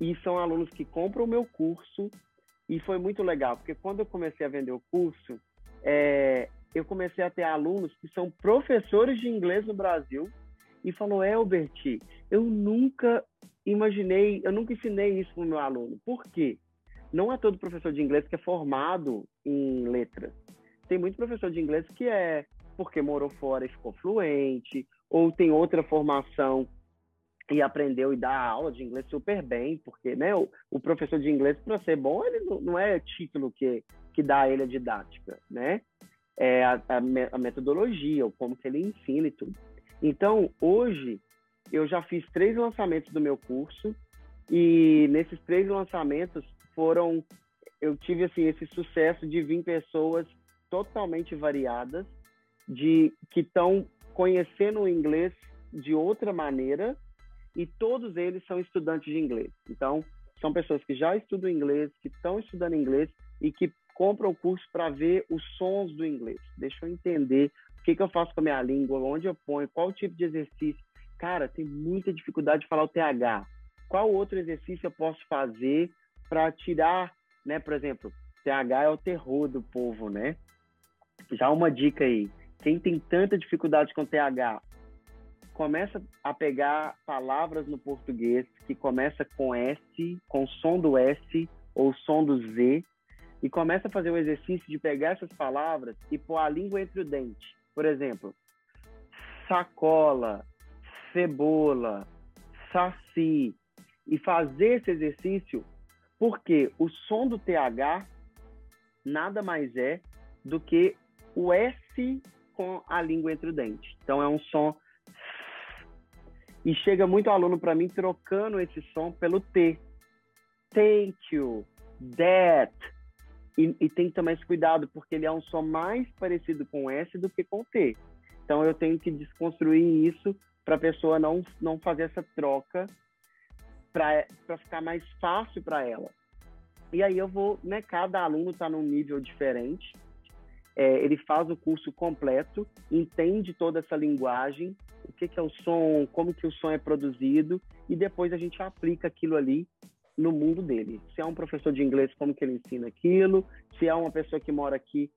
e são alunos que compram o meu curso e foi muito legal, porque quando eu comecei a vender o curso, é, eu comecei a ter alunos que são professores de inglês no Brasil e falou, Elbert, eu nunca imaginei, eu nunca ensinei isso para o meu aluno. Por quê? Não é todo professor de inglês que é formado em letras. tem muito professor de inglês que é porque morou fora e ficou fluente, ou tem outra formação e aprendeu e dá aula de inglês super bem, porque né, o, o professor de inglês, para ser bom, ele não, não, é título que, que dá a ele a didática, né? É a, a, a metodologia, o como que ele ensina e tudo. Então, hoje, eu já fiz três lançamentos do meu curso, e nesses três lançamentos foram... Eu tive, assim, esse sucesso de vir pessoas totalmente variadas, de que estão conhecendo o inglês de outra maneira, e todos eles são estudantes de inglês. Então, são pessoas que já estudam inglês, que estão estudando inglês e que compram o curso para ver os sons do inglês. Deixa eu entender o que, que eu faço com a minha língua, onde eu ponho, qual tipo de exercício. Cara, tem muita dificuldade de falar o TH. Qual outro exercício eu posso fazer para tirar, né? Por exemplo, TH é o terror do povo, né? Já uma dica aí. Quem tem tanta dificuldade com TH, começa a pegar palavras no português que começa com S, com som do S ou som do Z, e começa a fazer o exercício de pegar essas palavras e pôr a língua entre o dente. Por exemplo, sacola, cebola, saci, e fazer esse exercício porque o som do TH nada mais é do que o S com a língua entre o dente. Então é um som e chega muito aluno para mim trocando esse som pelo T. Thank you, that. E, e, tem que tomar esse cuidado, porque ele é um som mais parecido com S do que com T. Então eu tenho que desconstruir isso para a pessoa não, não fazer essa troca para ficar mais fácil para ela. E aí eu vou, né? Cada aluno está num nível diferente. É, ele faz o curso completo, entende toda essa linguagem o que, que é o som, como que o som é produzido e depois a gente aplica aquilo ali no mundo dele. Se é um professor de inglês, como que ele ensina aquilo? Se é uma pessoa que mora aqui,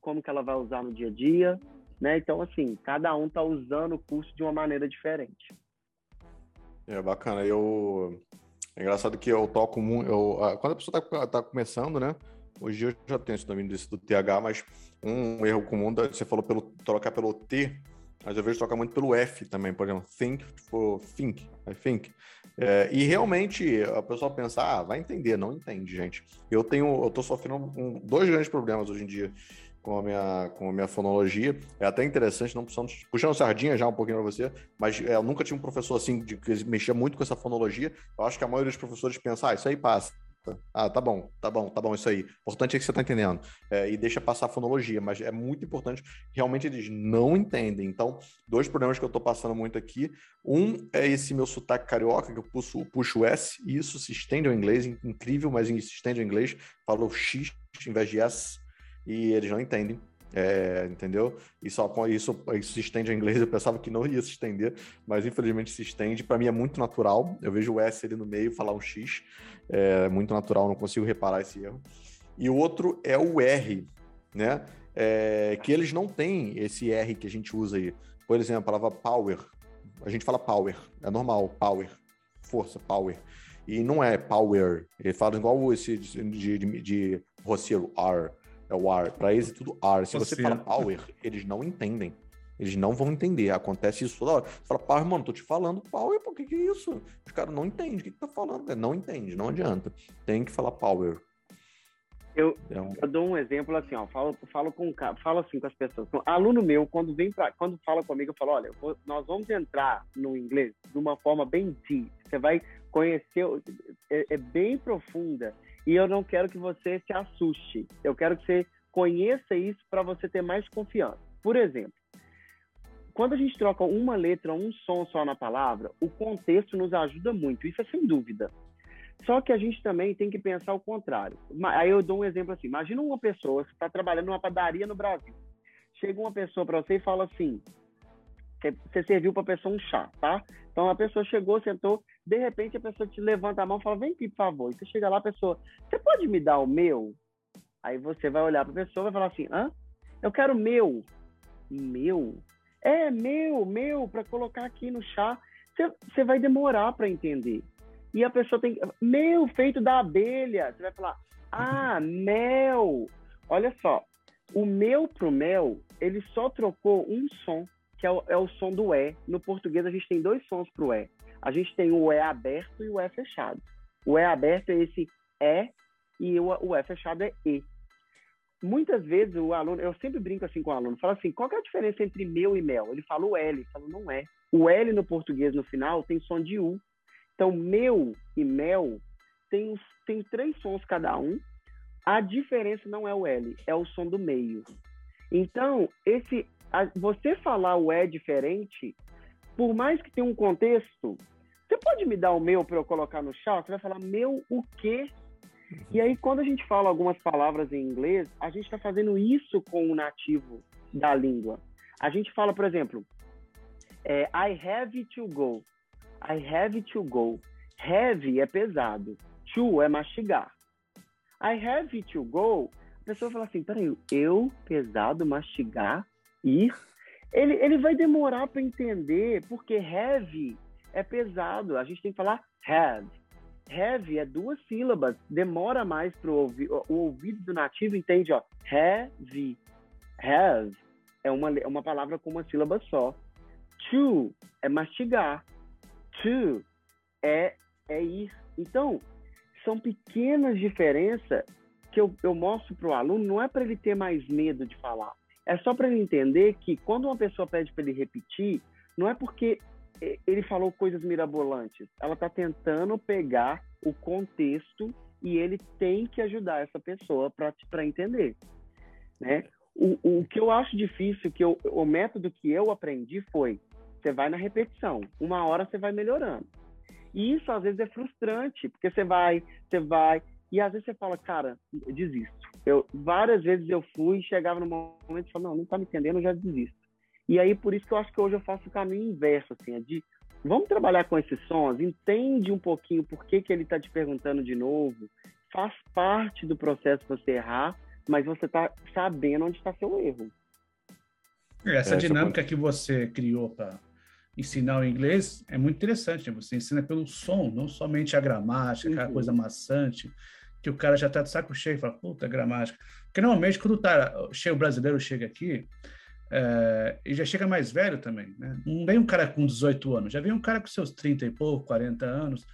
como que ela vai usar no dia a dia? Né? Então, assim, cada um está usando o curso de uma maneira diferente. É bacana. Eu é engraçado que eu toco muito. Eu... Quando a pessoa está tá começando, né? Hoje eu já tenho esse domínio desse do TH, mas um erro comum, você falou pelo trocar pelo T, mas eu vejo tocar muito pelo F também, por exemplo, think for think, I think. É, e realmente a pessoa pensa, ah, vai entender, não entende, gente. Eu tenho, eu tô sofrendo um, dois grandes problemas hoje em dia com a minha, com a minha fonologia. É até interessante, não precisamos, puxando sardinha já um pouquinho para você, mas é, eu nunca tive um professor assim de, que mexia muito com essa fonologia. Eu acho que a maioria dos professores pensa, ah, isso aí passa. Ah, tá bom, tá bom, tá bom, isso aí. Importante é que você tá entendendo. É, e deixa passar a fonologia, mas é muito importante. Realmente eles não entendem. Então, dois problemas que eu tô passando muito aqui. Um é esse meu sotaque carioca, que eu puxo, puxo o S, e isso se estende ao inglês, incrível, mas se estende ao inglês. Falo X em vez de S, e eles não entendem. É, entendeu? E só com isso, isso se estende ao inglês. Eu pensava que não ia se estender, mas infelizmente se estende. Para mim é muito natural. Eu vejo o S ali no meio falar um X, é muito natural, não consigo reparar esse erro. E o outro é o R, né? É, que eles não têm esse R que a gente usa aí. Por exemplo, a palavra power. A gente fala power, é normal, power, força, power. E não é power. Ele fala igual esse de, de, de roceiro, R. É o R. Para eles é tudo R. Se você, você fala power, eles não entendem. Eles não vão entender. Acontece isso toda hora. Você fala, power, mano, tô te falando power, por que que é isso? Os caras não entendem. O que, que tá falando? Não entende, não adianta. Tem que falar power. Eu, então... eu dou um exemplo assim, ó, falo, falo com falo assim com as pessoas. Aluno meu, quando vem para, quando fala comigo, eu falo, olha, vou, nós vamos entrar no inglês de uma forma bem deep. Você vai conhecer, é, é bem profunda e eu não quero que você se assuste. Eu quero que você conheça isso para você ter mais confiança. Por exemplo, quando a gente troca uma letra, um som só na palavra, o contexto nos ajuda muito, isso é sem dúvida. Só que a gente também tem que pensar o contrário. Aí eu dou um exemplo assim: imagina uma pessoa que está trabalhando numa padaria no Brasil. Chega uma pessoa para você e fala assim: você serviu para a pessoa um chá, tá? Então a pessoa chegou, sentou, de repente a pessoa te levanta a mão e fala: Vem aqui, por favor. E você chega lá, a pessoa: Você pode me dar o meu? Aí você vai olhar para a pessoa e vai falar assim: Hã? Eu quero meu. Meu? É, meu, meu, para colocar aqui no chá. Você vai demorar para entender. E a pessoa tem. Meu, feito da abelha. Você vai falar: Ah, mel. Olha só. O meu pro mel, ele só trocou um som, que é o, é o som do E. No português, a gente tem dois sons pro E. A gente tem o E aberto e o E fechado. O E aberto é esse E e o, o E fechado é E. Muitas vezes o aluno, eu sempre brinco assim com o aluno, fala assim, qual é a diferença entre meu e mel? Ele fala o L, eu falo, não é. O L no português no final tem som de U. Então, meu e mel tem, tem três sons cada um. A diferença não é o L, é o som do meio. Então, esse, a, você falar o E diferente, por mais que tenha um contexto, você pode me dar o meu para eu colocar no chat? Você vai falar meu o quê? E aí, quando a gente fala algumas palavras em inglês, a gente está fazendo isso com o nativo da língua. A gente fala, por exemplo, é, I have to go. I have to go. Have é pesado. To é mastigar. I have to go. A pessoa fala assim, peraí, eu, pesado, mastigar, ir? Ele, ele vai demorar para entender, porque have é pesado. A gente tem que falar have. Have é duas sílabas, demora mais para o ouvido do nativo entende, ó. Have, have é uma, é uma palavra com uma sílaba só. To é mastigar. To é, é ir. Então, são pequenas diferenças que eu, eu mostro para o aluno, não é para ele ter mais medo de falar. É só para entender que quando uma pessoa pede para ele repetir, não é porque ele falou coisas mirabolantes. Ela está tentando pegar o contexto e ele tem que ajudar essa pessoa para entender, né? O, o que eu acho difícil, que eu, o método que eu aprendi foi, você vai na repetição, uma hora você vai melhorando. E isso às vezes é frustrante, porque você vai, você vai, e às vezes você fala, cara, desisto. Eu, várias vezes eu fui, chegava no momento e falava, não, não tá me entendendo, eu já desisto. E aí, por isso que eu acho que hoje eu faço o caminho inverso, assim, é de vamos trabalhar com esses sons, entende um pouquinho por que, que ele está te perguntando de novo, faz parte do processo você errar, mas você está sabendo onde está seu erro. Essa é, dinâmica que você criou para ensinar o inglês é muito interessante. Né? Você ensina pelo som, não somente a gramática, aquela uhum. coisa maçante, que o cara já está de saco cheio e fala, puta, gramática. Porque normalmente quando tá, cheio brasileiro chega aqui, é, e já chega mais velho também, né? Não vem um cara com 18 anos, já vem um cara com seus 30 e pouco, 40 anos,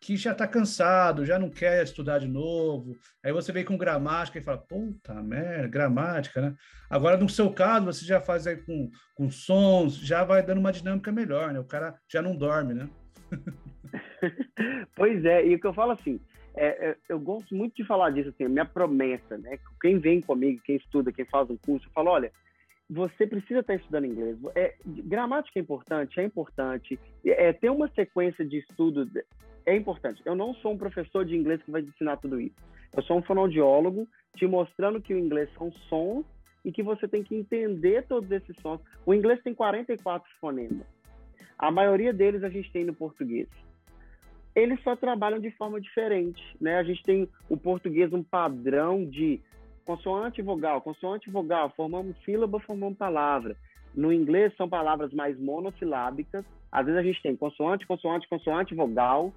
que já está cansado, já não quer estudar de novo. Aí você vem com gramática e fala, puta merda, gramática, né? Agora, no seu caso, você já faz aí com, com sons, já vai dando uma dinâmica melhor, né? O cara já não dorme, né? pois é, e o que eu falo assim, é, é, eu gosto muito de falar disso, assim, minha promessa, né? Quem vem comigo, quem estuda, quem faz um curso, eu falo, olha, você precisa estar estudando inglês. É, gramática é importante, é importante. É, ter uma sequência de estudo é importante. Eu não sou um professor de inglês que vai ensinar tudo isso. Eu sou um fonoaudiólogo te mostrando que o inglês são sons e que você tem que entender todos esses sons. O inglês tem 44 fonemas. A maioria deles a gente tem no português. Eles só trabalham de forma diferente, né? A gente tem o português um padrão de consoante vogal, consoante vogal, formamos sílaba, formamos palavra. No inglês são palavras mais monossilábicas. Às vezes a gente tem consoante, consoante, consoante, vogal,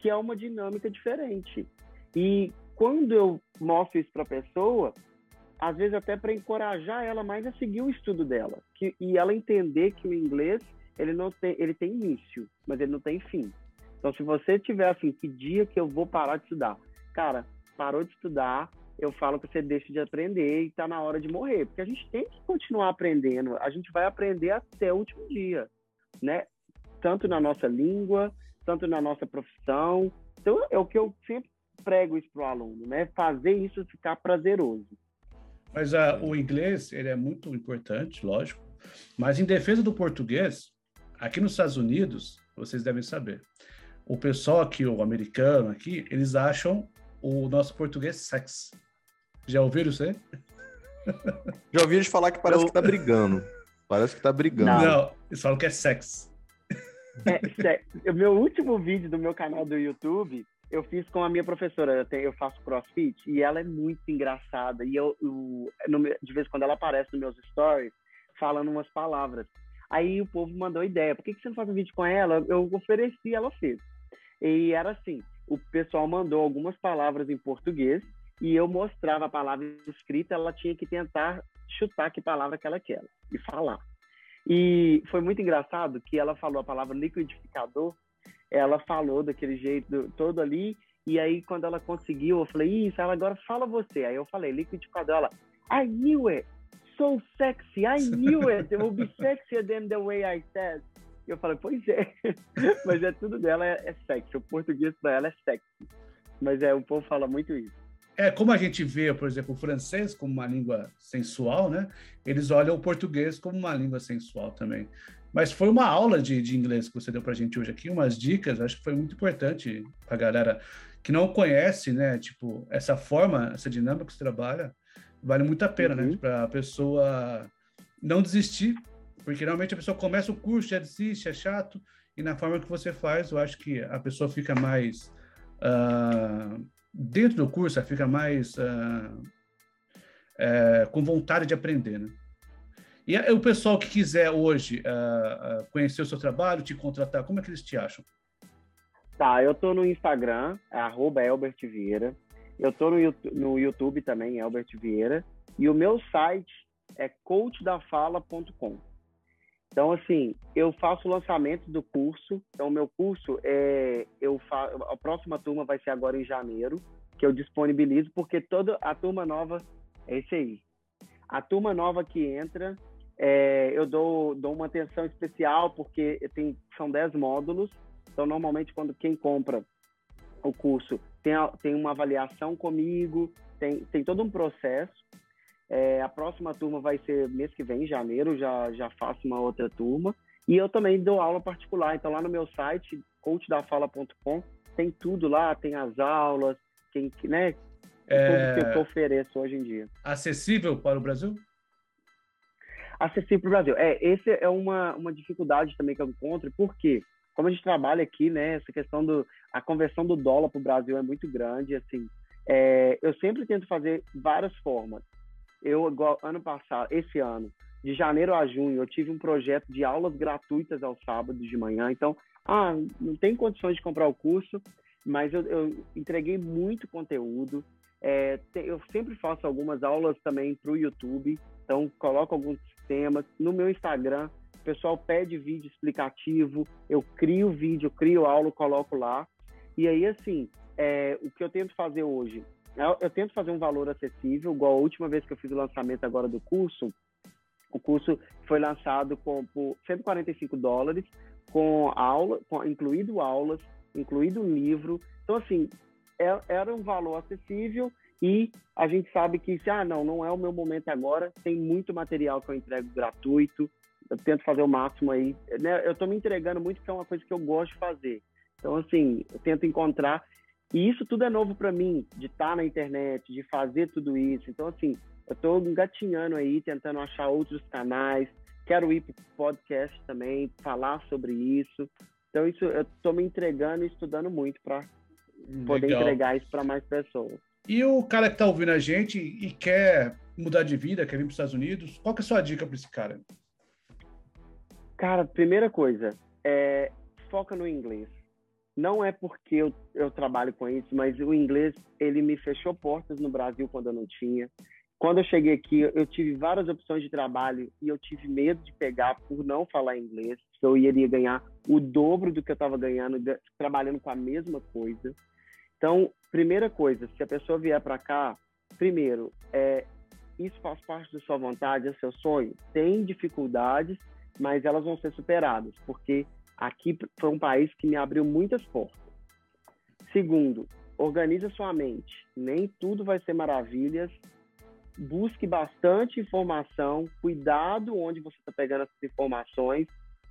que é uma dinâmica diferente. E quando eu mostro isso para a pessoa, às vezes até para encorajar ela mais a seguir o estudo dela, que, e ela entender que o inglês ele não tem, ele tem início, mas ele não tem fim. Então, se você tiver assim, que dia que eu vou parar de estudar, cara, parou de estudar, eu falo que você deixa de aprender e está na hora de morrer, porque a gente tem que continuar aprendendo, a gente vai aprender até o último dia, né? Tanto na nossa língua, tanto na nossa profissão. Então, é o que eu sempre prego isso para o aluno, né? Fazer isso ficar prazeroso. Mas uh, o inglês, ele é muito importante, lógico, mas em defesa do português, aqui nos Estados Unidos, vocês devem saber, o pessoal aqui, o americano aqui, eles acham o nosso português sexy. Já ouviram isso aí? Já ouvi eles falar que parece eu... que tá brigando. Parece que tá brigando. Não, não eles falam que é sexo. É, o meu último vídeo do meu canal do YouTube, eu fiz com a minha professora. Eu, tenho, eu faço crossfit e ela é muito engraçada. E eu, eu no, de vez em quando ela aparece nos meus stories falando umas palavras. Aí o povo mandou ideia: por que, que você não faz um vídeo com ela? Eu ofereci, ela fez. E era assim: o pessoal mandou algumas palavras em português e eu mostrava a palavra escrita, ela tinha que tentar chutar que palavra que ela quer e falar. E foi muito engraçado que ela falou a palavra liquidificador, ela falou daquele jeito todo ali, e aí quando ela conseguiu, eu falei, isso, ela agora fala você. Aí eu falei, liquidificador, ela, I knew it, so sexy, I knew it, it will be sexier than the way I said. E eu falei, pois é, mas é tudo dela é, é sexy, o português para ela é sexy. Mas é, o povo fala muito isso. É, como a gente vê, por exemplo, o francês como uma língua sensual, né? Eles olham o português como uma língua sensual também. Mas foi uma aula de, de inglês que você deu para a gente hoje aqui, umas dicas, acho que foi muito importante para a galera que não conhece, né? Tipo, essa forma, essa dinâmica que você trabalha, vale muito a pena, né? uhum. né? Para a pessoa não desistir, porque realmente a pessoa começa o curso, já desiste, é chato, e na forma que você faz, eu acho que a pessoa fica mais. Uh, dentro do curso, ela fica mais uh, é, com vontade de aprender, né? E o pessoal que quiser hoje uh, uh, conhecer o seu trabalho, te contratar, como é que eles te acham? Tá, eu tô no Instagram, é arroba Elbert Vieira. Eu tô no YouTube, no YouTube também, Elbert Vieira. E o meu site é coachdafala.com. Então, assim, eu faço o lançamento do curso. Então, meu curso, é, eu fa... a próxima turma vai ser agora em janeiro, que eu disponibilizo, porque toda a turma nova é esse aí. A turma nova que entra, é, eu dou, dou uma atenção especial, porque tem, são 10 módulos. Então, normalmente, quando quem compra o curso tem, tem uma avaliação comigo, tem, tem todo um processo. É, a próxima turma vai ser mês que vem, em janeiro, já, já faço uma outra turma. E eu também dou aula particular. Então, lá no meu site, coachdafala.com, tem tudo lá, tem as aulas, tem, né, é... tudo que eu ofereço hoje em dia. Acessível para o Brasil? Acessível para o Brasil. É, esse é uma, uma dificuldade também que eu encontro, porque como a gente trabalha aqui, né, essa questão do a conversão do dólar para o Brasil é muito grande, assim, é, eu sempre tento fazer várias formas eu, igual, ano passado, esse ano, de janeiro a junho, eu tive um projeto de aulas gratuitas aos sábados de manhã. Então, ah, não tem condições de comprar o curso, mas eu, eu entreguei muito conteúdo. É, eu sempre faço algumas aulas também para o YouTube, então coloco alguns temas. No meu Instagram, o pessoal pede vídeo explicativo, eu crio vídeo, crio aula, coloco lá. E aí, assim, é, o que eu tento fazer hoje eu, eu, tento fazer um valor acessível, igual a última vez que eu fiz o lançamento agora do curso, o curso foi lançado com, por 145 dólares, com aula, com, incluído aulas, incluído livro. Então, assim, é, era um valor acessível e a gente sabe que, se, ah, não, não é o meu momento agora, tem muito material que eu entrego gratuito, eu tento fazer o máximo aí. Né? Eu estou me entregando muito, que é uma coisa que eu gosto de fazer. Então, assim, eu tento encontrar e isso tudo é novo para mim, de estar tá na internet, de fazer tudo isso. Então, assim, eu estou engatinhando aí, tentando achar outros canais. Quero ir para podcast também, falar sobre isso. Então, isso eu estou me entregando e estudando muito para poder entregar isso para mais pessoas. E o cara que está ouvindo a gente e quer mudar de vida, quer vir para os Estados Unidos, qual que é a sua dica para esse cara? Cara, primeira coisa, é, foca no inglês não é porque eu, eu trabalho com isso, mas o inglês ele me fechou portas no Brasil quando eu não tinha. Quando eu cheguei aqui, eu tive várias opções de trabalho e eu tive medo de pegar por não falar inglês, eu iria ganhar o dobro do que eu estava ganhando trabalhando com a mesma coisa. Então, primeira coisa, se a pessoa vier para cá, primeiro, é, isso faz parte da sua vontade, é seu sonho. Tem dificuldades, mas elas vão ser superadas, porque Aqui foi um país que me abriu muitas portas. Segundo, organize sua mente. Nem tudo vai ser maravilhas. Busque bastante informação. Cuidado onde você está pegando essas informações,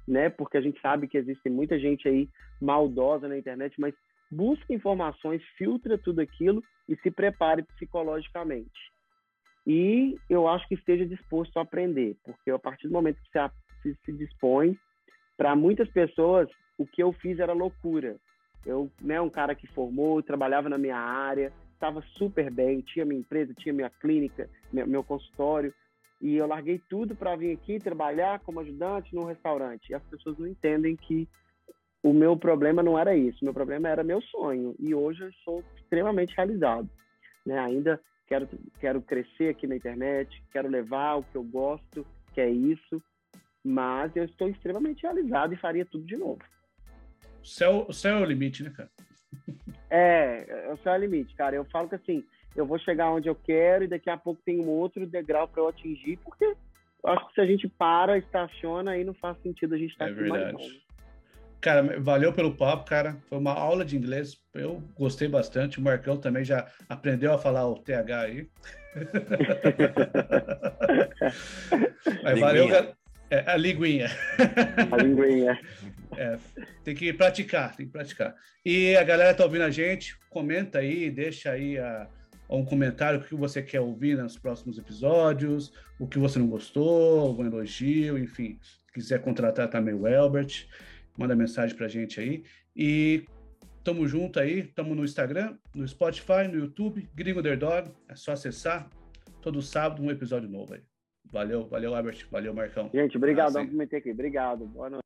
né? Porque a gente sabe que existe muita gente aí maldosa na internet, mas busque informações, filtre tudo aquilo e se prepare psicologicamente. E eu acho que esteja disposto a aprender, porque a partir do momento que você se dispõe, para muitas pessoas, o que eu fiz era loucura. Eu, né, um cara que formou, trabalhava na minha área, estava super bem, tinha minha empresa, tinha minha clínica, meu, meu consultório, e eu larguei tudo para vir aqui trabalhar como ajudante num restaurante. E as pessoas não entendem que o meu problema não era isso, meu problema era meu sonho, e hoje eu sou extremamente realizado. né? Ainda quero, quero crescer aqui na internet, quero levar o que eu gosto, que é isso, mas eu estou extremamente realizado e faria tudo de novo. O céu, o céu é o limite, né, cara? É, o céu é o limite, cara. Eu falo que assim, eu vou chegar onde eu quero e daqui a pouco tem um outro degrau para eu atingir, porque eu acho que se a gente para, estaciona, aí não faz sentido a gente estar é aqui verdade. Cara, valeu pelo papo, cara. Foi uma aula de inglês. Eu gostei bastante. O Marcão também já aprendeu a falar o TH aí. Mas valeu, cara. É, a linguinha. A linguinha. É, tem que praticar, tem que praticar. E a galera tá ouvindo a gente, comenta aí, deixa aí a, um comentário o que você quer ouvir nos próximos episódios, o que você não gostou, algum elogio, enfim. Quiser contratar também o Elbert manda mensagem pra gente aí. E tamo junto aí, tamo no Instagram, no Spotify, no YouTube, Gringo Underdog, é só acessar. Todo sábado um episódio novo aí. Valeu, valeu, Albert, valeu, Marcão. Gente, obrigado por me ter aqui. Obrigado. Boa noite.